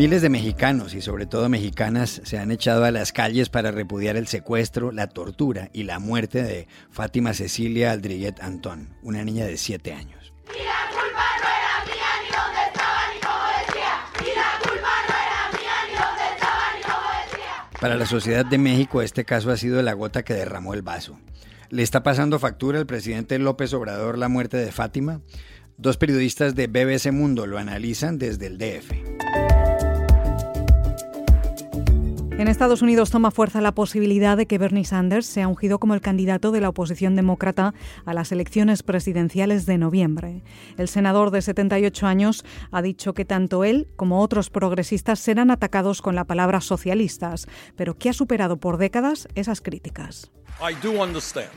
Miles de mexicanos y sobre todo mexicanas se han echado a las calles para repudiar el secuestro, la tortura y la muerte de Fátima Cecilia Aldriguet Antón, una niña de 7 años. Y la culpa no era mía ni dónde estaba ni cómo decía. Y la culpa no era mía ni dónde estaba ni cómo decía. Para la sociedad de México este caso ha sido la gota que derramó el vaso. ¿Le está pasando factura al presidente López Obrador la muerte de Fátima? Dos periodistas de BBC Mundo lo analizan desde el DF. En Estados Unidos toma fuerza la posibilidad de que Bernie Sanders sea ungido como el candidato de la oposición demócrata a las elecciones presidenciales de noviembre. El senador de 78 años ha dicho que tanto él como otros progresistas serán atacados con la palabra socialistas, pero que ha superado por décadas esas críticas. I do understand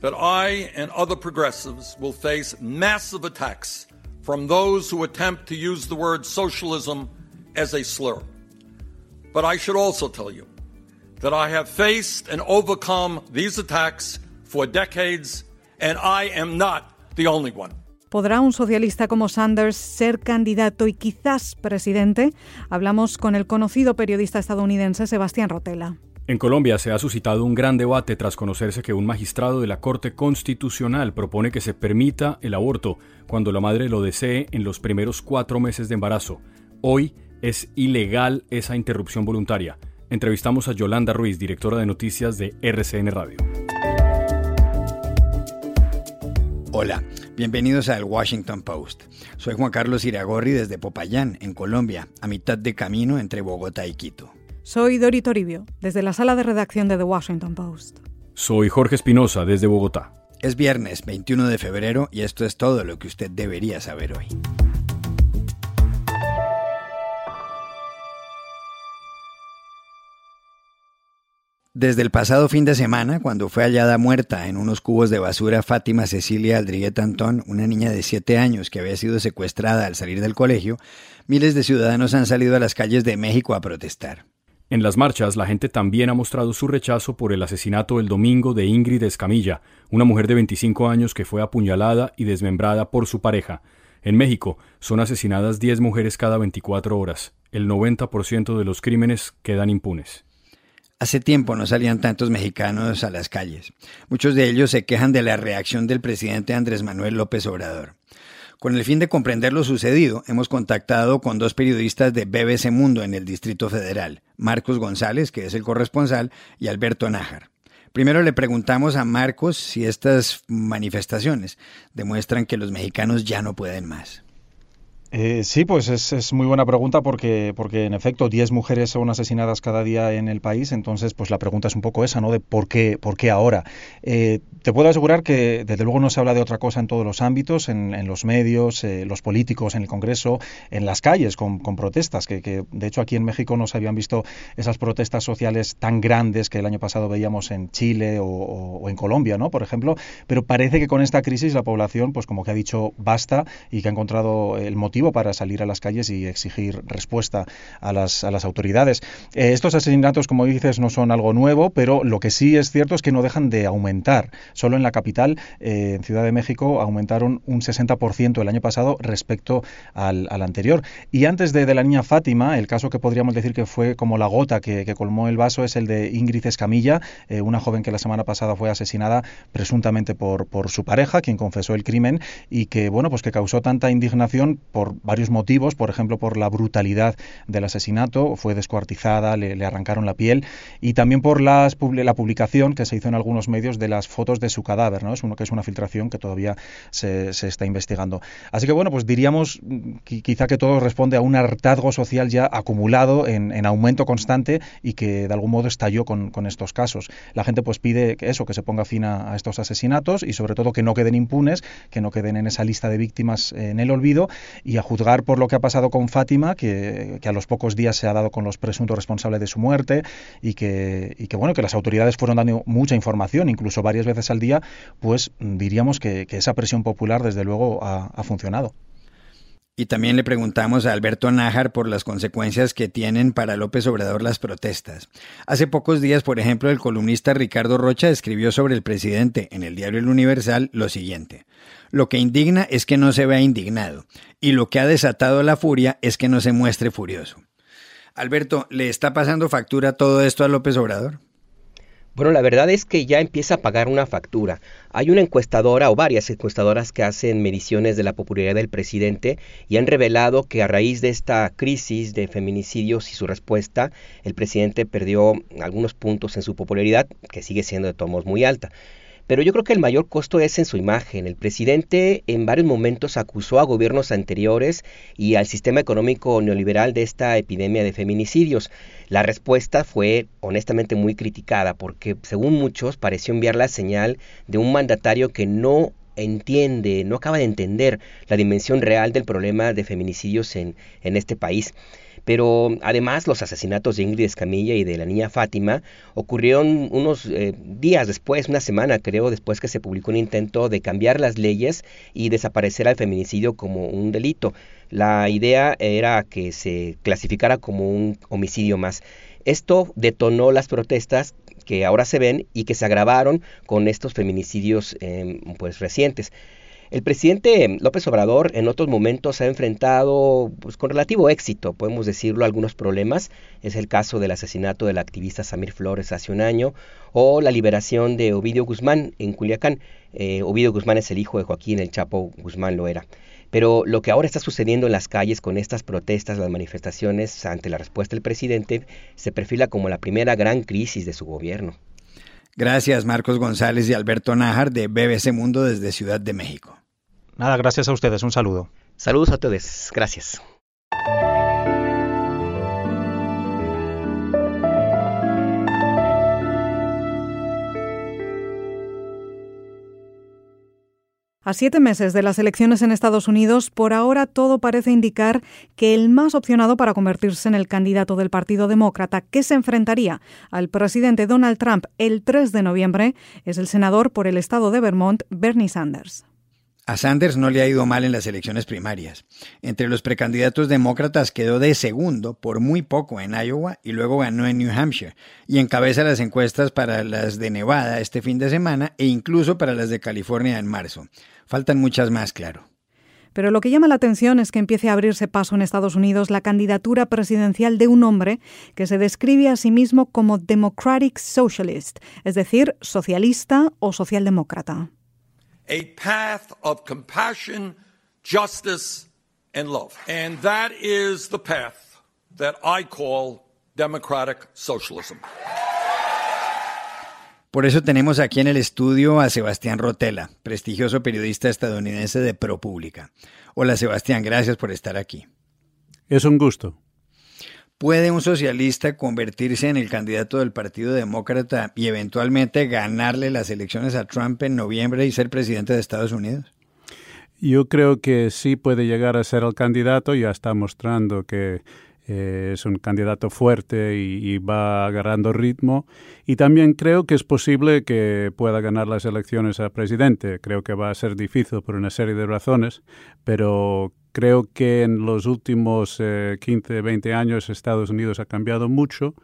that I and other progressives will face massive attacks from those who attempt to use the slur. But I should also tell you that I have faced and overcome these attacks for decades, and I am not the only one. ¿Podrá un socialista como Sanders ser candidato y quizás presidente? Hablamos con el conocido periodista estadounidense Sebastián Rotela. En Colombia se ha suscitado un gran debate tras conocerse que un magistrado de la Corte Constitucional propone que se permita el aborto cuando la madre lo desee en los primeros cuatro meses de embarazo. Hoy, es ilegal esa interrupción voluntaria. Entrevistamos a Yolanda Ruiz, directora de noticias de RCN Radio. Hola, bienvenidos al Washington Post. Soy Juan Carlos Iragorri desde Popayán, en Colombia, a mitad de camino entre Bogotá y Quito. Soy Dori Toribio, desde la sala de redacción de The Washington Post. Soy Jorge Espinosa, desde Bogotá. Es viernes 21 de febrero y esto es todo lo que usted debería saber hoy. Desde el pasado fin de semana, cuando fue hallada muerta en unos cubos de basura Fátima Cecilia Aldriguet Antón, una niña de 7 años que había sido secuestrada al salir del colegio, miles de ciudadanos han salido a las calles de México a protestar. En las marchas, la gente también ha mostrado su rechazo por el asesinato el domingo de Ingrid Escamilla, una mujer de 25 años que fue apuñalada y desmembrada por su pareja. En México son asesinadas 10 mujeres cada 24 horas. El 90% de los crímenes quedan impunes. Hace tiempo no salían tantos mexicanos a las calles. Muchos de ellos se quejan de la reacción del presidente Andrés Manuel López Obrador. Con el fin de comprender lo sucedido, hemos contactado con dos periodistas de BBC Mundo en el Distrito Federal, Marcos González, que es el corresponsal, y Alberto Nájar. Primero le preguntamos a Marcos si estas manifestaciones demuestran que los mexicanos ya no pueden más. Eh, sí, pues es, muy buena pregunta porque, porque en efecto 10 mujeres son asesinadas cada día en el país, entonces pues la pregunta es un poco esa, ¿no? De por qué, por qué ahora. Eh, te puedo asegurar que desde luego no se habla de otra cosa en todos los ámbitos, en, los medios, eh, los políticos, en el Congreso, en las calles con, protestas, que, de hecho aquí en México no se habían visto esas protestas sociales tan grandes que el año pasado veíamos en Chile o, en Colombia, ¿no? Por ejemplo, pero parece que con esta crisis la población pues como que ha dicho basta y que ha encontrado el motivo para salir a las calles y exigir respuesta a las, a las autoridades. Eh, estos asesinatos, como dices, no son algo nuevo, pero lo que sí es cierto es que no dejan de aumentar. Solo en la capital, eh, en Ciudad de México, aumentaron un 60% el año pasado respecto al, anterior. Y antes de, la niña Fátima, el caso que podríamos decir que fue como la gota que, colmó el vaso es el de Ingrid Escamilla, eh, una joven que la semana pasada fue asesinada presuntamente por, su pareja, quien confesó el crimen y que, bueno, pues que causó tanta indignación por varios motivos, por ejemplo por la brutalidad del asesinato, fue descuartizada, le, arrancaron la piel y también por la publicación que se hizo en algunos medios de las fotos de su cadáver, ¿no? Es uno que es una filtración que todavía se, está investigando. Así que bueno, pues diríamos quizá que todo responde a un hartazgo social ya acumulado en, aumento constante y que de algún modo estalló con, con, estos casos. La gente pues pide que eso, que se ponga fin a, a estos asesinatos y sobre todo que no queden impunes, que no queden en esa lista de víctimas en el olvido y a juzgar por lo que ha pasado con Fátima, que, a los pocos días se ha dado con los presuntos responsables de su muerte y que, y que, bueno, que las autoridades fueron dando mucha información, incluso varias veces al día, pues diríamos que, esa presión popular desde luego ha, ha funcionado. Y también le preguntamos a Alberto Nájar por las consecuencias que tienen para López Obrador las protestas. Hace pocos días, por ejemplo, el columnista Ricardo Rocha escribió sobre el presidente en el diario El Universal lo siguiente. Lo que indigna es que no se vea indignado, y lo que ha desatado la furia es que no se muestre furioso. Alberto, ¿le está pasando factura todo esto a López Obrador? Bueno, la verdad es que ya empieza a pagar una factura. Hay una encuestadora o varias encuestadoras que hacen mediciones de la popularidad del presidente y han revelado que a raíz de esta crisis de feminicidios y su respuesta, el presidente perdió algunos puntos en su popularidad, que sigue siendo de tomos muy alta. Pero yo creo que el mayor costo es en su imagen. El presidente en varios momentos acusó a gobiernos anteriores y al sistema económico neoliberal de esta epidemia de feminicidios. La respuesta fue honestamente muy criticada porque, según muchos, pareció enviar la señal de un mandatario que no entiende, no acaba de entender la dimensión real del problema de feminicidios en, en este país. Pero además los asesinatos de Ingrid Escamilla y de la niña Fátima ocurrieron unos eh, días después, una semana creo, después que se publicó un intento de cambiar las leyes y desaparecer al feminicidio como un delito. La idea era que se clasificara como un homicidio más. Esto detonó las protestas que ahora se ven y que se agravaron con estos feminicidios em, pues recientes. El presidente López Obrador en otros momentos ha enfrentado pues, con relativo éxito, podemos decirlo, algunos problemas. Es el caso del asesinato del activista Samir Flores hace un año o la liberación de Ovidio Guzmán en Culiacán. Eh, Ovidio Guzmán es el hijo de Joaquín, el Chapo Guzmán lo era. Pero lo que ahora está sucediendo en las calles con estas protestas, las manifestaciones ante la respuesta del presidente, se perfila como la primera gran crisis de su gobierno. Gracias Marcos González y Alberto Nájar de BBC Mundo desde Ciudad de México. Nada, gracias a ustedes. Un saludo. Saludos a todos. Gracias. A siete meses de las elecciones en Estados Unidos, por ahora todo parece indicar que el más opcionado para convertirse en el candidato del Partido Demócrata que se enfrentaría al presidente Donald Trump el 3 de noviembre es el senador por el estado de Vermont, Bernie Sanders. A Sanders no le ha ido mal en las elecciones primarias. Entre los precandidatos demócratas quedó de segundo por muy poco en Iowa y luego ganó en New Hampshire y encabeza las encuestas para las de Nevada este fin de semana e incluso para las de California en marzo. Faltan muchas más, claro. Pero lo que llama la atención es que empiece a abrirse paso en Estados Unidos la candidatura presidencial de un hombre que se describe a sí mismo como Democratic Socialist, es decir, socialista o socialdemócrata a path of compassion, justice, and love. And that is the path that I call democratic socialism. Por eso tenemos aquí en el estudio a Sebastián Rotela, prestigioso periodista estadounidense de ProPublica. Hola Sebastián, gracias por estar aquí. Es un gusto. ¿Puede un socialista convertirse en el candidato del Partido Demócrata y eventualmente ganarle las elecciones a Trump en noviembre y ser presidente de Estados Unidos? Yo creo que sí puede llegar a ser el candidato, ya está mostrando que eh, es un candidato fuerte y, va agarrando ritmo. Y también creo que es posible que pueda ganar las elecciones a presidente. Creo que va a ser difícil por una serie de razones, pero creo que en los últimos 15, eh, 20 años Estados Unidos ha cambiado mucho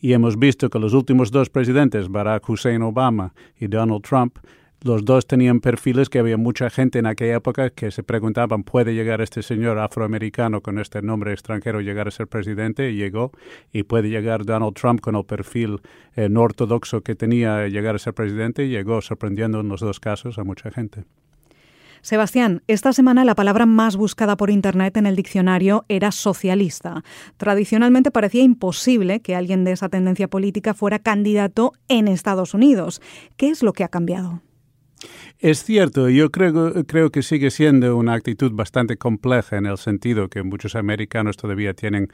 y hemos visto que los últimos dos presidentes, Barack Hussein Obama y Donald Trump, los dos tenían perfiles que había mucha gente en aquella época que se preguntaban, ¿puede llegar este señor afroamericano con este nombre extranjero llegar a ser presidente? Y llegó. Y puede llegar Donald Trump con el perfil eh, no ortodoxo que tenía llegar a ser presidente y llegó sorprendiendo en los dos casos a mucha gente. Sebastián, esta semana la palabra más buscada por Internet en el diccionario era socialista. Tradicionalmente parecía imposible que alguien de esa tendencia política fuera candidato en Estados Unidos. ¿Qué es lo que ha cambiado? Es cierto, yo creo, creo que sigue siendo una actitud bastante compleja en el sentido que muchos americanos todavía tienen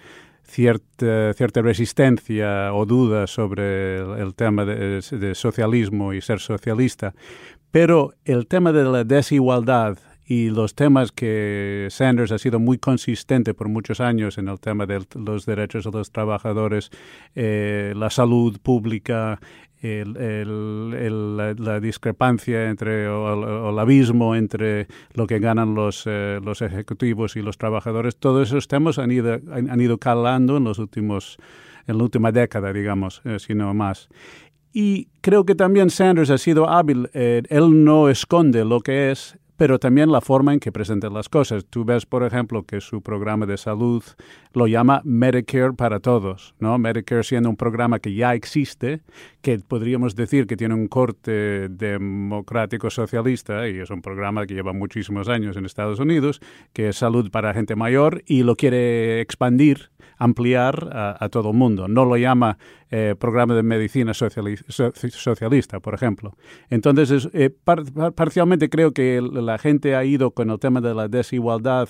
cierta, cierta resistencia o duda sobre el, tema de, socialismo y ser socialista. Pero el tema de la desigualdad y los temas que Sanders ha sido muy consistente por muchos años en el tema de los derechos de los trabajadores, eh, la salud pública, el, la, discrepancia entre o, el abismo entre lo que ganan los, eh, los ejecutivos y los trabajadores, todos esos temas han ido, han, ido calando en los últimos en la última década, digamos, eh, si no más. Y creo que también Sanders ha sido hábil. Eh, él no esconde lo que es, pero también la forma en que presentan las cosas. Tú ves, por ejemplo, que su programa de salud lo llama Medicare para todos, ¿no? Medicare siendo un programa que ya existe, que podríamos decir que tiene un corte democrático socialista y es un programa que lleva muchísimos años en Estados Unidos, que es salud para gente mayor y lo quiere expandir ampliar a, todo el mundo. No lo llama eh, programa de medicina socialista, por ejemplo. Entonces, eh, parcialmente creo que la gente ha ido con el tema de la desigualdad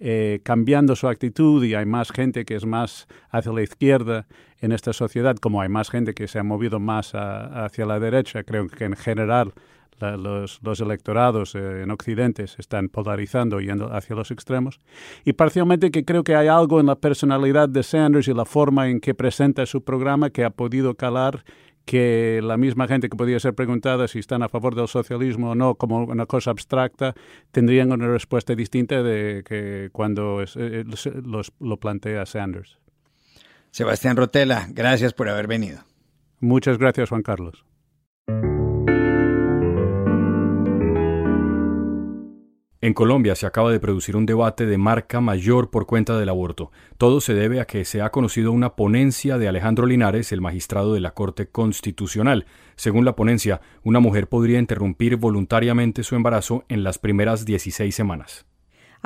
eh, cambiando su actitud y hay más gente que es más hacia la izquierda en esta sociedad, como hay más gente que se ha movido más hacia la derecha. Creo que en general los, los, electorados eh, en Occidente se están polarizando yendo hacia los extremos. Y parcialmente que creo que hay algo en la personalidad de Sanders y la forma en que presenta su programa que ha podido calar que la misma gente que podía ser preguntada si están a favor del socialismo o no como una cosa abstracta, tendrían una respuesta distinta de que cuando eh, los, lo plantea Sanders. Sebastián Rotela, gracias por haber venido. Muchas gracias, Juan Carlos. En Colombia se acaba de producir un debate de marca mayor por cuenta del aborto. Todo se debe a que se ha conocido una ponencia de Alejandro Linares, el magistrado de la Corte Constitucional. Según la ponencia, una mujer podría interrumpir voluntariamente su embarazo en las primeras 16 semanas.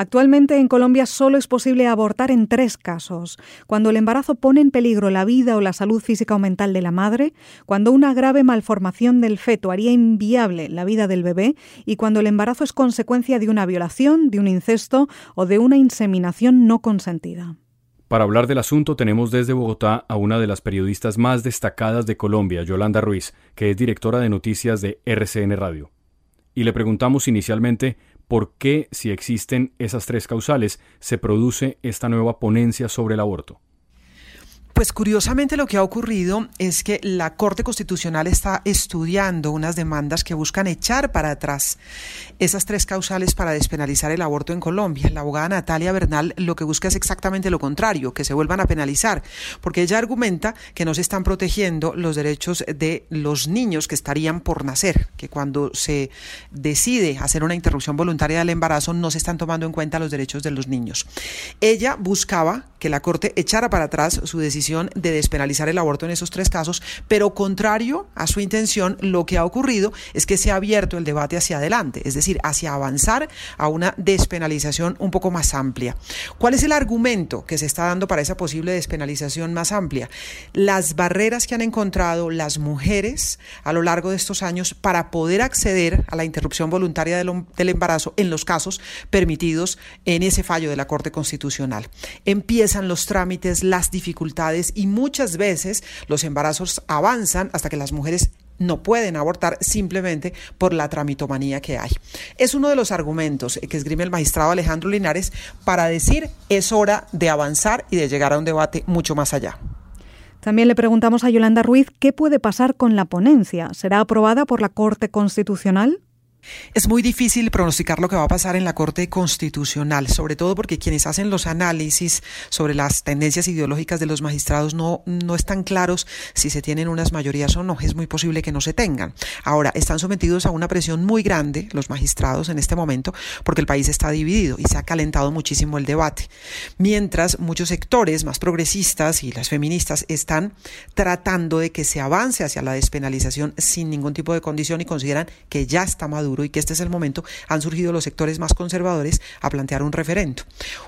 Actualmente en Colombia solo es posible abortar en tres casos. Cuando el embarazo pone en peligro la vida o la salud física o mental de la madre, cuando una grave malformación del feto haría inviable la vida del bebé y cuando el embarazo es consecuencia de una violación, de un incesto o de una inseminación no consentida. Para hablar del asunto tenemos desde Bogotá a una de las periodistas más destacadas de Colombia, Yolanda Ruiz, que es directora de noticias de RCN Radio. Y le preguntamos inicialmente por qué, si existen esas tres causales, se produce esta nueva ponencia sobre el aborto. Pues curiosamente lo que ha ocurrido es que la Corte Constitucional está estudiando unas demandas que buscan echar para atrás esas tres causales para despenalizar el aborto en Colombia. La abogada Natalia Bernal lo que busca es exactamente lo contrario, que se vuelvan a penalizar, porque ella argumenta que no se están protegiendo los derechos de los niños que estarían por nacer, que cuando se decide hacer una interrupción voluntaria del embarazo no se están tomando en cuenta los derechos de los niños. Ella buscaba que la Corte echara para atrás su decisión de despenalizar el aborto en esos tres casos, pero contrario a su intención, lo que ha ocurrido es que se ha abierto el debate hacia adelante, es decir, hacia avanzar a una despenalización un poco más amplia. ¿Cuál es el argumento que se está dando para esa posible despenalización más amplia? Las barreras que han encontrado las mujeres a lo largo de estos años para poder acceder a la interrupción voluntaria del, embarazo en los casos permitidos en ese fallo de la Corte Constitucional. Los trámites, las dificultades, y muchas veces los embarazos avanzan hasta que las mujeres no pueden abortar simplemente por la tramitomanía que hay. Es uno de los argumentos que esgrime el magistrado Alejandro Linares para decir es hora de avanzar y de llegar a un debate mucho más allá. También le preguntamos a Yolanda Ruiz qué puede pasar con la ponencia. ¿Será aprobada por la Corte Constitucional? Es muy difícil pronosticar lo que va a pasar en la Corte Constitucional, sobre todo porque quienes hacen los análisis sobre las tendencias ideológicas de los magistrados no, no están claros si se tienen unas mayorías o no. Es muy posible que no se tengan. Ahora, están sometidos a una presión muy grande los magistrados en este momento porque el país está dividido y se ha calentado muchísimo el debate. Mientras muchos sectores más progresistas y las feministas están tratando de que se avance hacia la despenalización sin ningún tipo de condición y consideran que ya está maduro y que este es el momento, han surgido los sectores más conservadores a plantear un referendo.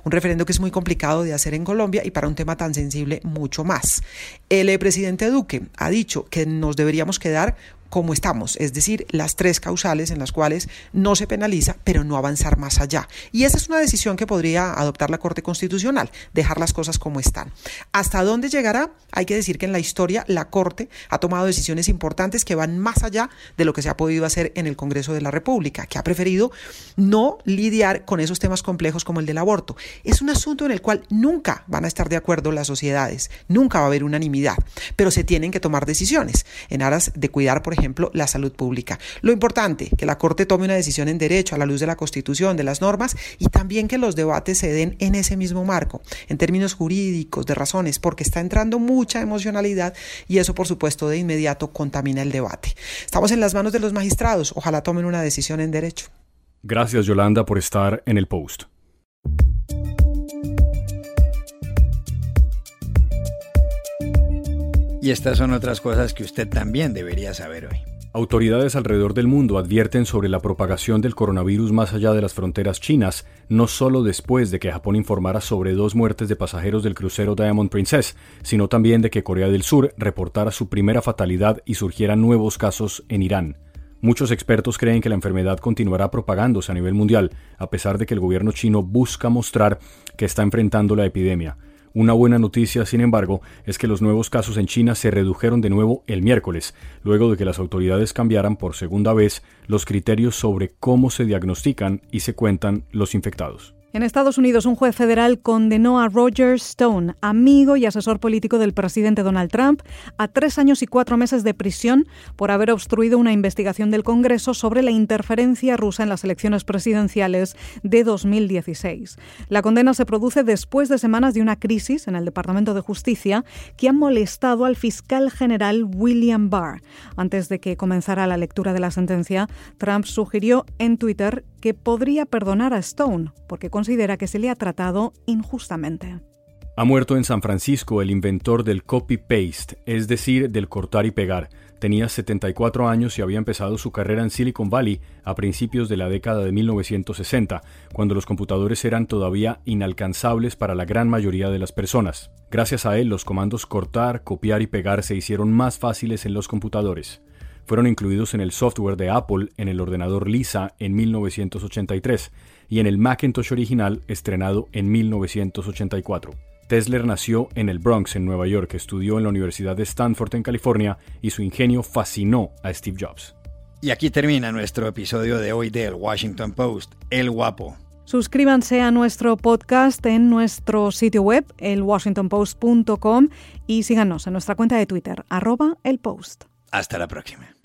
Un referendo que es muy complicado de hacer en Colombia y para un tema tan sensible mucho más. El eh, presidente Duque ha dicho que nos deberíamos quedar como estamos, es decir, las tres causales en las cuales no se penaliza, pero no avanzar más allá. Y esa es una decisión que podría adoptar la Corte Constitucional, dejar las cosas como están. ¿Hasta dónde llegará? Hay que decir que en la historia la Corte ha tomado decisiones importantes que van más allá de lo que se ha podido hacer en el Congreso de la República, que ha preferido no lidiar con esos temas complejos como el del aborto. Es un asunto en el cual nunca van a estar de acuerdo las sociedades, nunca va a haber unanimidad, pero se tienen que tomar decisiones en aras de cuidar, por ejemplo, ejemplo, la salud pública. Lo importante, que la Corte tome una decisión en derecho a la luz de la Constitución, de las normas y también que los debates se den en ese mismo marco, en términos jurídicos, de razones, porque está entrando mucha emocionalidad y eso, por supuesto, de inmediato contamina el debate. Estamos en las manos de los magistrados, ojalá tomen una decisión en derecho. Gracias Yolanda por estar en el post. Y estas son otras cosas que usted también debería saber hoy. Autoridades alrededor del mundo advierten sobre la propagación del coronavirus más allá de las fronteras chinas, no solo después de que Japón informara sobre dos muertes de pasajeros del crucero Diamond Princess, sino también de que Corea del Sur reportara su primera fatalidad y surgieran nuevos casos en Irán. Muchos expertos creen que la enfermedad continuará propagándose a nivel mundial, a pesar de que el gobierno chino busca mostrar que está enfrentando la epidemia. Una buena noticia, sin embargo, es que los nuevos casos en China se redujeron de nuevo el miércoles, luego de que las autoridades cambiaran por segunda vez los criterios sobre cómo se diagnostican y se cuentan los infectados. En Estados Unidos, un juez federal condenó a Roger Stone, amigo y asesor político del presidente Donald Trump, a tres años y cuatro meses de prisión por haber obstruido una investigación del Congreso sobre la interferencia rusa en las elecciones presidenciales de 2016. La condena se produce después de semanas de una crisis en el Departamento de Justicia que ha molestado al fiscal general William Barr. Antes de que comenzara la lectura de la sentencia, Trump sugirió en Twitter que podría perdonar a Stone porque considera que se le ha tratado injustamente. Ha muerto en San Francisco el inventor del copy-paste, es decir, del cortar y pegar. Tenía 74 años y había empezado su carrera en Silicon Valley a principios de la década de 1960, cuando los computadores eran todavía inalcanzables para la gran mayoría de las personas. Gracias a él, los comandos cortar, copiar y pegar se hicieron más fáciles en los computadores fueron incluidos en el software de Apple en el ordenador Lisa en 1983 y en el Macintosh original estrenado en 1984. Tesler nació en el Bronx, en Nueva York, estudió en la Universidad de Stanford, en California, y su ingenio fascinó a Steve Jobs. Y aquí termina nuestro episodio de hoy del Washington Post, El Guapo. Suscríbanse a nuestro podcast en nuestro sitio web, elwashingtonpost.com, y síganos en nuestra cuenta de Twitter, arroba el post. Hasta la próxima.